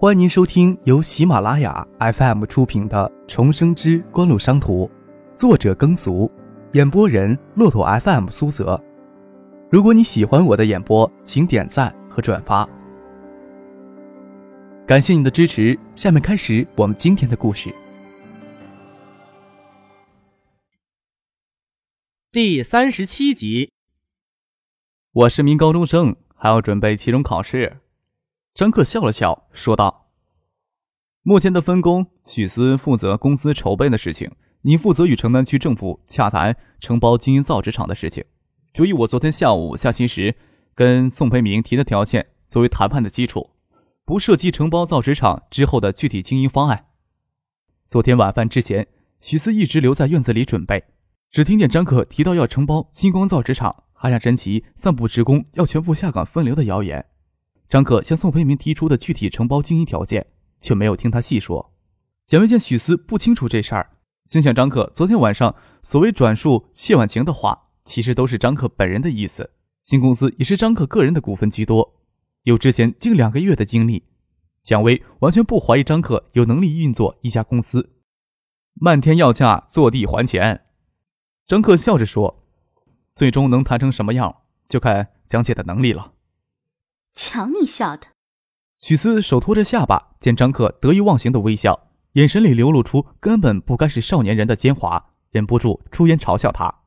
欢迎您收听由喜马拉雅 FM 出品的《重生之官路商途》，作者耕俗，演播人骆驼 FM 苏泽。如果你喜欢我的演播，请点赞和转发，感谢你的支持。下面开始我们今天的故事。第三十七集，我是名高中生，还要准备期中考试。张克笑了笑，说道：“目前的分工，许思负责公司筹备的事情，你负责与城南区政府洽谈承包经营造纸厂的事情。就以我昨天下午下棋时跟宋培明提的条件作为谈判的基础，不涉及承包造纸厂之后的具体经营方案。昨天晚饭之前，许思一直留在院子里准备，只听见张克提到要承包星光造纸厂，还让陈奇散布职工要全部下岗分流的谣言。”张可向宋培明提出的具体承包经营条件，却没有听他细说。蒋薇见许思不清楚这事儿，心想张可昨天晚上所谓转述谢婉晴的话，其实都是张可本人的意思。新公司也是张可个人的股份居多，有之前近两个月的经历，蒋薇完全不怀疑张可有能力运作一家公司。漫天要价，坐地还钱。张克笑着说：“最终能谈成什么样，就看蒋姐的能力了。”瞧你笑的，许思手托着下巴，见张克得意忘形的微笑，眼神里流露出根本不该是少年人的奸猾，忍不住出言嘲笑他。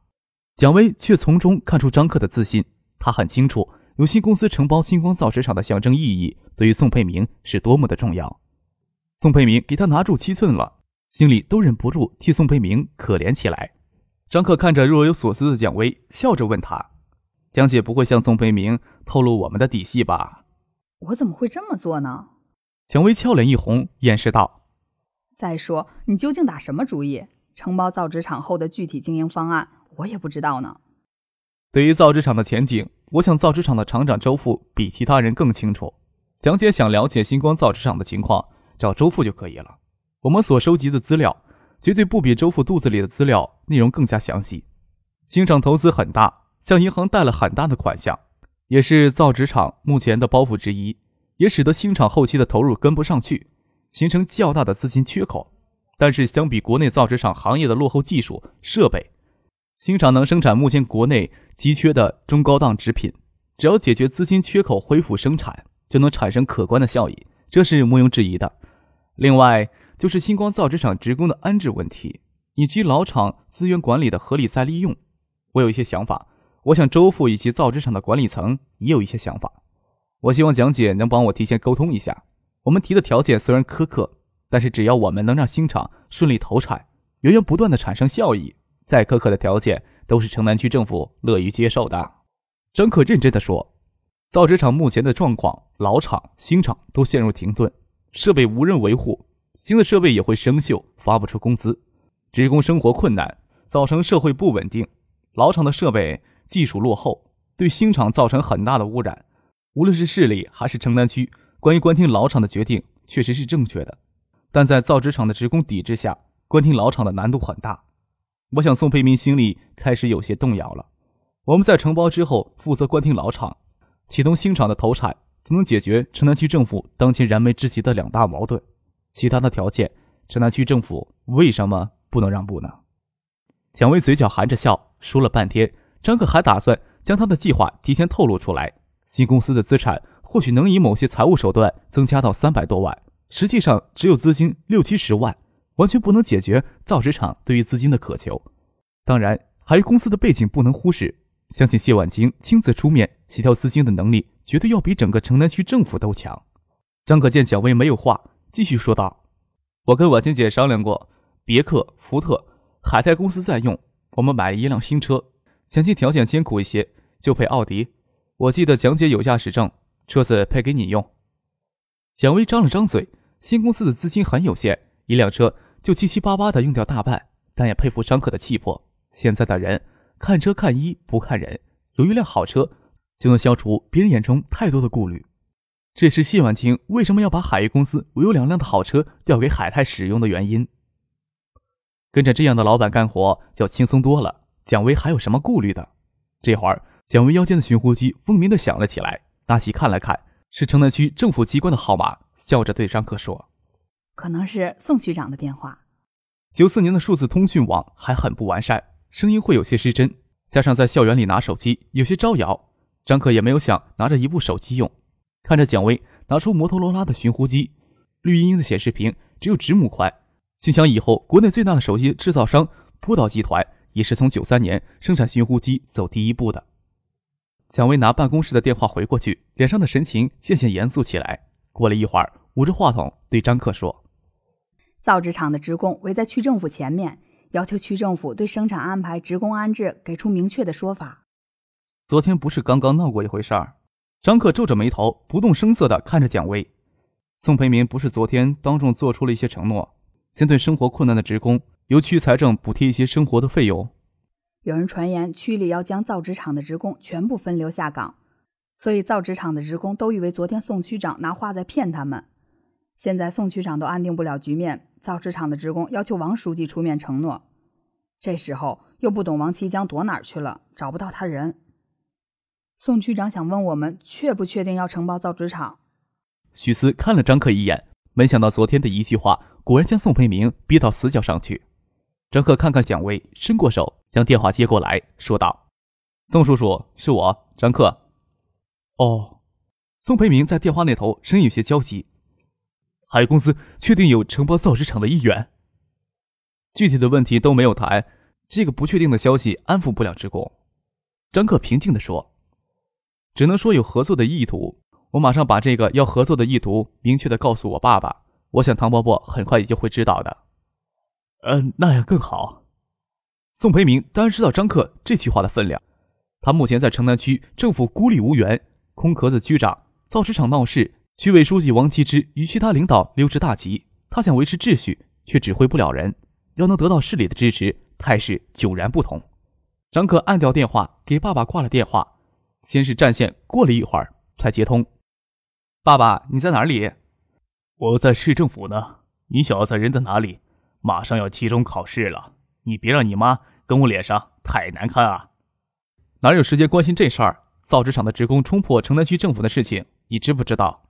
蒋薇却从中看出张克的自信，他很清楚有新公司承包星光造纸厂的象征意义，对于宋佩明是多么的重要。宋佩明给他拿住七寸了，心里都忍不住替宋佩明可怜起来。张克看着若有所思的蒋薇，笑着问他。江姐不会向宋培明透露我们的底细吧？我怎么会这么做呢？蔷薇俏脸一红，掩饰道：“再说，你究竟打什么主意？承包造纸厂后的具体经营方案，我也不知道呢。对于造纸厂的前景，我想造纸厂的厂长周富比其他人更清楚。蒋姐想了解星光造纸厂的情况，找周富就可以了。我们所收集的资料，绝对不比周富肚子里的资料内容更加详细。新厂投资很大。”向银行贷了很大的款项，也是造纸厂目前的包袱之一，也使得新厂后期的投入跟不上去，形成较大的资金缺口。但是相比国内造纸厂行业的落后技术设备，新厂能生产目前国内急缺的中高档纸品，只要解决资金缺口，恢复生产，就能产生可观的效益，这是毋庸置疑的。另外就是星光造纸厂职工的安置问题，以及老厂资源管理的合理再利用，我有一些想法。我想周副以及造纸厂的管理层也有一些想法，我希望蒋姐能帮我提前沟通一下。我们提的条件虽然苛刻，但是只要我们能让新厂顺利投产，源源不断的产生效益，再苛刻的条件都是城南区政府乐于接受的。张可认真的说：“造纸厂目前的状况，老厂、新厂都陷入停顿，设备无人维护，新的设备也会生锈，发不出工资，职工生活困难，造成社会不稳定。老厂的设备。”技术落后，对新厂造成很大的污染。无论是市里还是城南区，关于关停老厂的决定确实是正确的，但在造纸厂的职工抵制下，关停老厂的难度很大。我想宋培明心里开始有些动摇了。我们在承包之后负责关停老厂，启动新厂的投产，就能解决城南区政府当前燃眉之急的两大矛盾。其他的条件，城南区政府为什么不能让步呢？蒋薇嘴角含着笑，说了半天。张克还打算将他的计划提前透露出来。新公司的资产或许能以某些财务手段增加到三百多万，实际上只有资金六七十万，完全不能解决造纸厂对于资金的渴求。当然，还有公司的背景不能忽视。相信谢婉清亲自出面协调资金的能力，绝对要比整个城南区政府都强。张可见蒋薇没有话，继续说道：“我跟婉清姐商量过，别克、福特、海泰公司在用，我们买一辆新车。”前期条件艰苦一些，就配奥迪。我记得蒋姐有驾驶证，车子配给你用。蒋薇张了张嘴，新公司的资金很有限，一辆车就七七八八的用掉大半，但也佩服张可的气魄。现在的人看车看衣不看人，有一辆好车就能消除别人眼中太多的顾虑。这是谢婉清为什么要把海域公司唯有两辆的好车调给海泰使用的原因。跟着这样的老板干活，要轻松多了。蒋薇还有什么顾虑的？这会儿，蒋薇腰间的寻呼机嗡鸣的响了起来。大喜看了看，是城南区政府机关的号码，笑着对张克说：“可能是宋区长的电话。”九四年的数字通讯网还很不完善，声音会有些失真，加上在校园里拿手机有些招摇，张克也没有想拿着一部手机用。看着蒋薇拿出摩托罗拉的寻呼机，绿茵茵的显示屏只有指拇宽，心想以后国内最大的手机制造商波导集团也是从九三年生产寻呼机走第一步的。蒋薇拿办公室的电话回过去，脸上的神情渐渐严肃起来。过了一会儿，捂着话筒对张克说：“造纸厂的职工围在区政府前面，要求区政府对生产安排、职工安置给出明确的说法。昨天不是刚刚闹过一回事儿？”张克皱着眉头，不动声色地看着蒋薇。宋培明不是昨天当众做出了一些承诺，先对生活困难的职工由区财政补贴一些生活的费用。有人传言区里要将造纸厂的职工全部分流下岗，所以造纸厂的职工都以为昨天宋区长拿话在骗他们。现在宋区长都安定不了局面，造纸厂的职工要求王书记出面承诺。这时候又不懂王其江躲哪儿去了，找不到他人。宋区长想问我们确不确定要承包造纸厂？许思看了张克一眼，没想到昨天的一句话果然将宋培明逼到死角上去。张克看看蒋薇，伸过手将电话接过来说道：“宋叔叔，是我，张克。”哦，宋培明在电话那头声音有些焦急。海公司确定有承包造纸厂的意愿，具体的问题都没有谈，这个不确定的消息安抚不了职工。张克平静地说：“只能说有合作的意图，我马上把这个要合作的意图明确的告诉我爸爸，我想唐伯伯很快也就会知道的。”嗯，那样更好。宋培明当然知道张克这句话的分量。他目前在城南区政府孤立无援，空壳子局长，造纸厂闹事，区委书记王其之与其他领导溜之大吉。他想维持秩序，却指挥不了人。要能得到市里的支持，态势迥然不同。张克按掉电话，给爸爸挂了电话。先是占线，过了一会儿才接通。爸爸，你在哪里？我在市政府呢。你小子人在哪里？马上要期中考试了，你别让你妈跟我脸上太难看啊！哪有时间关心这事儿？造纸厂的职工冲破城南区政府的事情，你知不知道？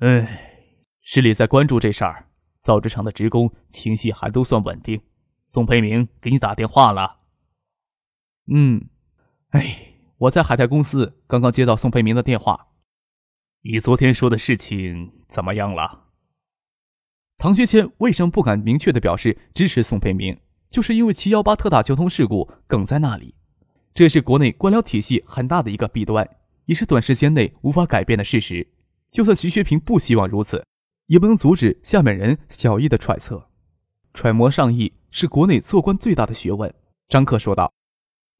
哎，市里在关注这事儿，造纸厂的职工情绪还都算稳定。宋培明给你打电话了？嗯，哎，我在海泰公司刚刚接到宋培明的电话。你昨天说的事情怎么样了？唐学谦为什么不敢明确的表示支持宋培明？就是因为七幺八特大交通事故梗在那里，这是国内官僚体系很大的一个弊端，也是短时间内无法改变的事实。就算徐学平不希望如此，也不能阻止下面人小意的揣测。揣摩上意是国内做官最大的学问。张克说道：“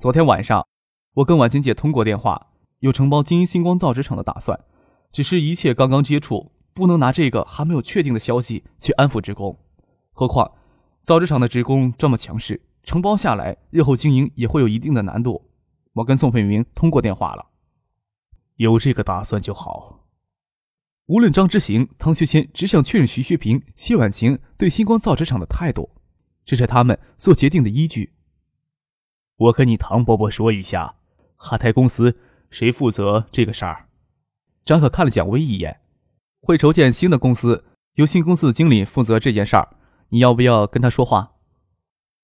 昨天晚上，我跟婉清姐通过电话，有承包金鹰星光造纸厂的打算，只是一切刚刚接触。”不能拿这个还没有确定的消息去安抚职工，何况造纸厂的职工这么强势，承包下来日后经营也会有一定的难度。我跟宋培明通过电话了，有这个打算就好。无论张之行、汤学谦，只想确认徐学平、谢婉晴对星光造纸厂的态度，这是他们做决定的依据。我跟你唐伯伯说一下，哈泰公司谁负责这个事儿？张可看了蒋薇一眼。会筹建新的公司，由新公司的经理负责这件事儿。你要不要跟他说话？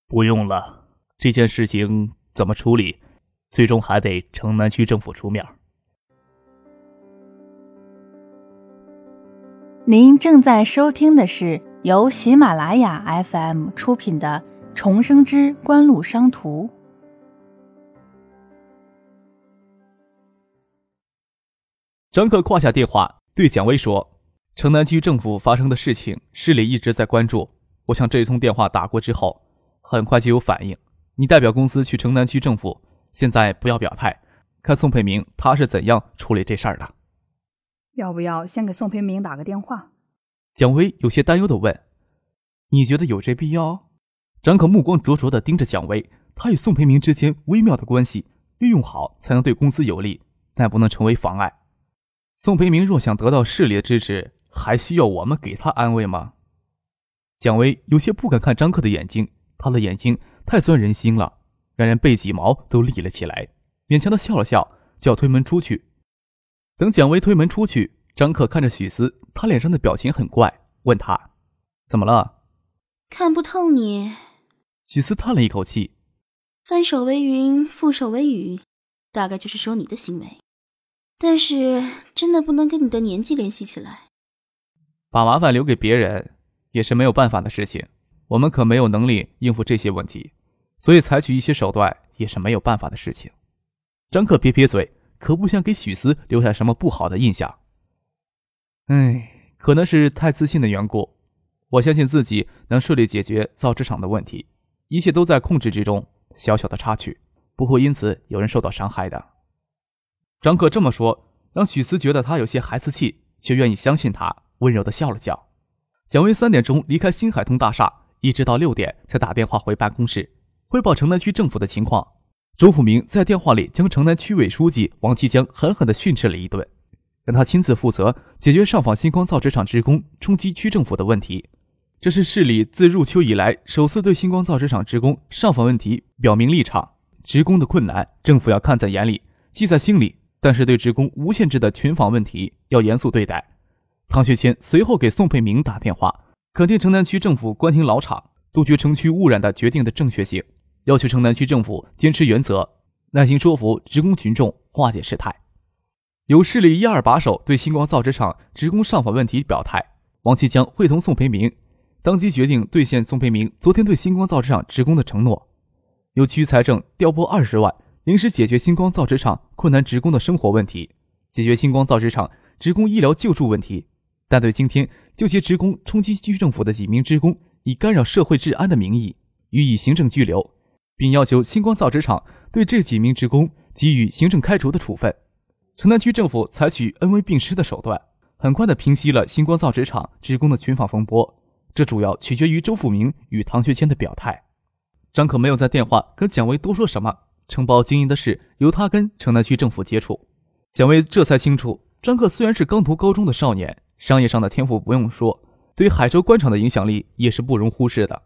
不用了，这件事情怎么处理，最终还得城南区政府出面。您正在收听的是由喜马拉雅 FM 出品的《重生之官路商途》。张克挂下电话，对蒋薇说。城南区政府发生的事情，市里一直在关注。我想这一通电话打过之后，很快就有反应。你代表公司去城南区政府，现在不要表态，看宋培明他是怎样处理这事儿的。要不要先给宋培明打个电话？蒋薇有些担忧的问：“你觉得有这必要？”张可目光灼灼的盯着蒋薇，他与宋培明之间微妙的关系，利用好才能对公司有利，但不能成为妨碍。宋培明若想得到市里的支持。还需要我们给他安慰吗？蒋薇有些不敢看张克的眼睛，他的眼睛太钻人心了，让人背脊毛都立了起来。勉强的笑了笑，就要推门出去。等蒋薇推门出去，张克看着许思，他脸上的表情很怪，问他：“怎么了？”看不透你。许思叹了一口气：“翻手为云，覆手为雨，大概就是说你的行为。但是真的不能跟你的年纪联系起来。把麻烦留给别人，也是没有办法的事情。我们可没有能力应付这些问题，所以采取一些手段也是没有办法的事情。”张克撇撇嘴，可不想给许思留下什么不好的印象。唉，可能是太自信的缘故，我相信自己能顺利解决造纸厂的问题，一切都在控制之中。小小的插曲不会因此有人受到伤害的。张克这么说，让许思觉得他有些孩子气，却愿意相信他，温柔的笑了笑。蒋薇三点钟离开新海通大厦，一直到六点才打电话回办公室汇报城南区政府的情况。周富明在电话里将城南区委书记王其江狠狠地训斥了一顿。让他亲自负责解决上访星光造纸厂职工冲击区政府的问题，这是市里自入秋以来首次对星光造纸厂职工上访问题表明立场。职工的困难，政府要看在眼里，记在心里。但是对职工无限制的群访问题要严肃对待。唐学谦随后给宋佩明打电话，肯定城南区政府关停老厂、杜绝城区污染的决定的正确性，要求城南区政府坚持原则，耐心说服职工群众，化解事态。有市里一二把手对星光造纸厂职工上访问题表态，王其江会同宋培明，当即决定兑现宋培明昨天对星光造纸厂职工的承诺，由区财政调拨二十万，临时解决星光造纸厂困难职工的生活问题，解决星光造纸厂职工医疗救助问题。但对今天就其职工冲击区政府的几名职工以干扰社会治安的名义予以行政拘留，并要求星光造纸厂对这几名职工给予行政开除的处分。城南区政府采取恩威并施的手段，很快的平息了星光造纸厂职工的群访风波。这主要取决于周富明与唐学谦的表态。张可没有在电话跟蒋薇多说什么，承包经营的事由他跟城南区政府接触。蒋薇这才清楚，张克虽然是刚读高中的少年，商业上的天赋不用说，对海州官场的影响力也是不容忽视的。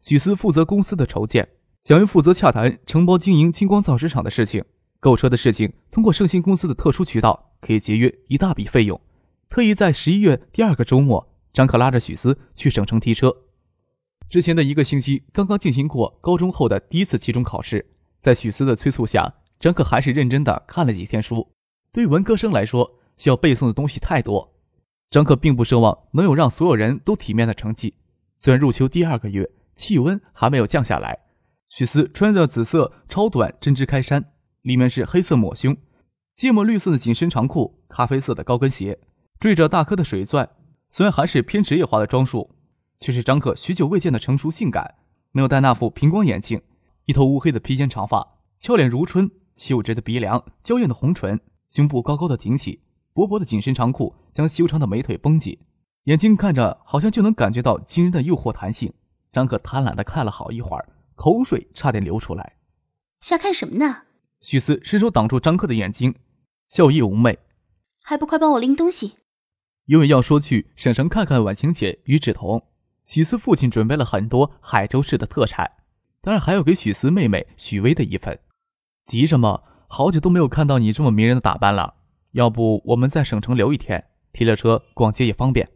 许思负责公司的筹建，蒋薇负责洽谈承包经营金光造纸厂的事情。购车的事情，通过盛鑫公司的特殊渠道可以节约一大笔费用。特意在十一月第二个周末，张克拉着许思去省城提车。之前的一个星期刚刚进行过高中后的第一次期中考试，在许思的催促下，张可还是认真的看了几天书。对文科生来说，需要背诵的东西太多，张可并不奢望能有让所有人都体面的成绩。虽然入秋第二个月，气温还没有降下来，许思穿着紫色超短针织开衫。里面是黑色抹胸、芥末绿色的紧身长裤、咖啡色的高跟鞋，缀着大颗的水钻。虽然还是偏职业化的装束，却是张克许久未见的成熟性感。没有戴那副平光眼镜，一头乌黑的披肩长发，俏脸如春，秀直的鼻梁，娇艳的红唇，胸部高高的挺起，薄薄的紧身长裤将修长的美腿绷紧，眼睛看着好像就能感觉到惊人的诱惑弹性。张克贪婪的看了好一会儿，口水差点流出来。瞎看什么呢？许思伸手挡住张克的眼睛，笑意妩媚，还不快帮我拎东西？因为要说去省城看看婉晴姐与芷彤，许思父亲准备了很多海州市的特产，当然还有给许思妹妹许薇的一份。急什么？好久都没有看到你这么迷人的打扮了。要不我们在省城留一天，提了车逛街也方便。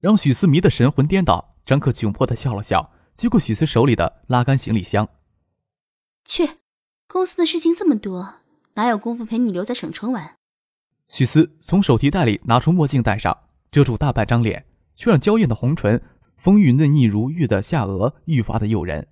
让许思迷得神魂颠倒，张克窘迫地笑了笑，接过许思手里的拉杆行李箱，去。公司的事情这么多，哪有功夫陪你留在省城玩？许思从手提袋里拿出墨镜戴上，遮住大半张脸，却让娇艳的红唇、丰腴嫩腻如玉的下颚愈发的诱人。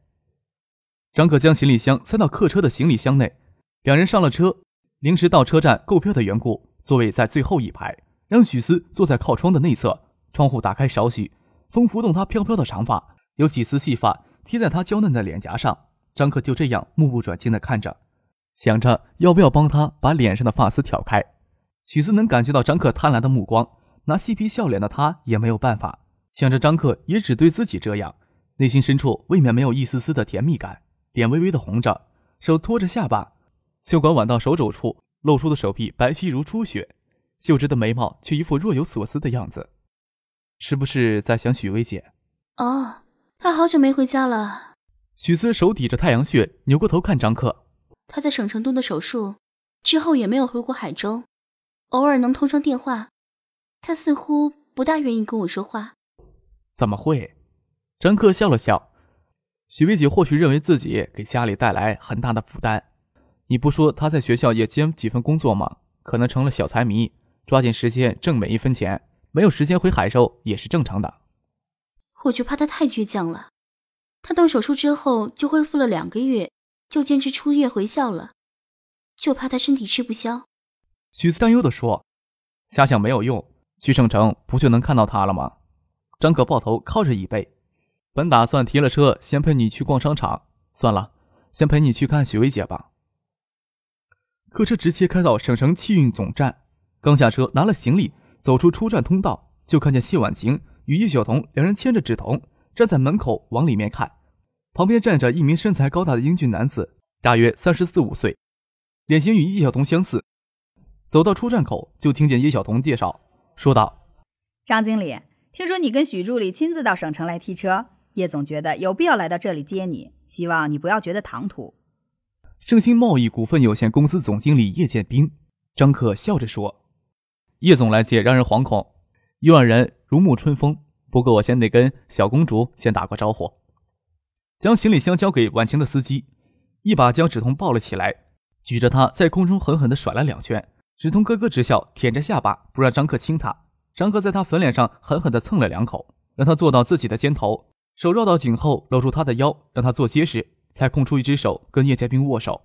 张可将行李箱塞到客车的行李箱内，两人上了车。临时到车站购票的缘故，座位在最后一排，让许思坐在靠窗的内侧。窗户打开少许，风拂动她飘飘的长发，有几丝细发贴在她娇嫩的脸颊上。张克就这样目不转睛地看着，想着要不要帮他把脸上的发丝挑开。许思能感觉到张克贪婪的目光，拿嬉皮笑脸的他也没有办法。想着张克也只对自己这样，内心深处未免没有一丝丝的甜蜜感，脸微微的红着，手托着下巴，袖管挽到手肘处，露出的手臂白皙如初雪，秀芝的眉毛却一副若有所思的样子。是不是在想许薇姐？哦，她好久没回家了。许思手抵着太阳穴，扭过头看张克。他在省城动的手术之后，也没有回过海州。偶尔能通上电话，他似乎不大愿意跟我说话。怎么会？张克笑了笑。许薇姐或许认为自己给家里带来很大的负担。你不说她在学校也兼几份工作吗？可能成了小财迷，抓紧时间挣每一分钱，没有时间回海州也是正常的。我就怕他太倔强了。他动手术之后就恢复了两个月，就坚持出院回校了，就怕他身体吃不消。许思担忧地说：“瞎想没有用，去省城不就能看到他了吗？”张可抱头靠着椅背，本打算提了车先陪你去逛商场，算了，先陪你去看许薇姐吧。客车直接开到省城汽运总站，刚下车拿了行李，走出出站通道，就看见谢婉晴与叶晓彤两人牵着纸童站在门口往里面看，旁边站着一名身材高大的英俊男子，大约三十四五岁，脸型与叶晓彤相似。走到出站口，就听见叶晓彤介绍说道：“张经理，听说你跟许助理亲自到省城来提车，叶总觉得有必要来到这里接你，希望你不要觉得唐突。”盛兴贸易股份有限公司总经理叶建兵，张克笑着说：“叶总来接让人惶恐，一万人如沐春风。不过我先得跟小公主先打个招呼。”将行李箱交给婉晴的司机，一把将芷彤抱了起来，举着她在空中狠狠地甩了两圈。芷彤咯咯直笑，舔着下巴不让张克亲她。张克在她粉脸上狠狠地蹭了两口，让她坐到自己的肩头，手绕到颈后搂住他的腰，让他坐结实，才空出一只手跟叶建兵握手。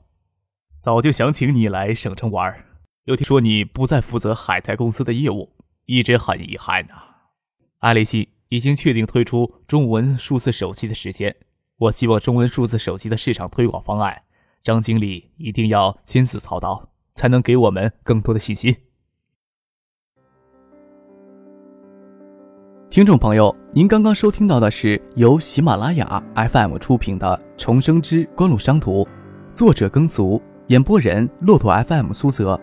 早就想请你来省城玩，又听说你不再负责海泰公司的业务，一直很遗憾呐。爱立信已经确定推出中文数字手机的时间，我希望中文数字手机的市场推广方案，张经理一定要亲自操刀。才能给我们更多的信心。听众朋友，您刚刚收听到的是由喜马拉雅 FM 出品的《重生之官路商途》，作者耕俗，演播人骆驼 FM 苏泽。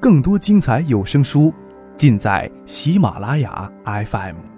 更多精彩有声书，尽在喜马拉雅 FM。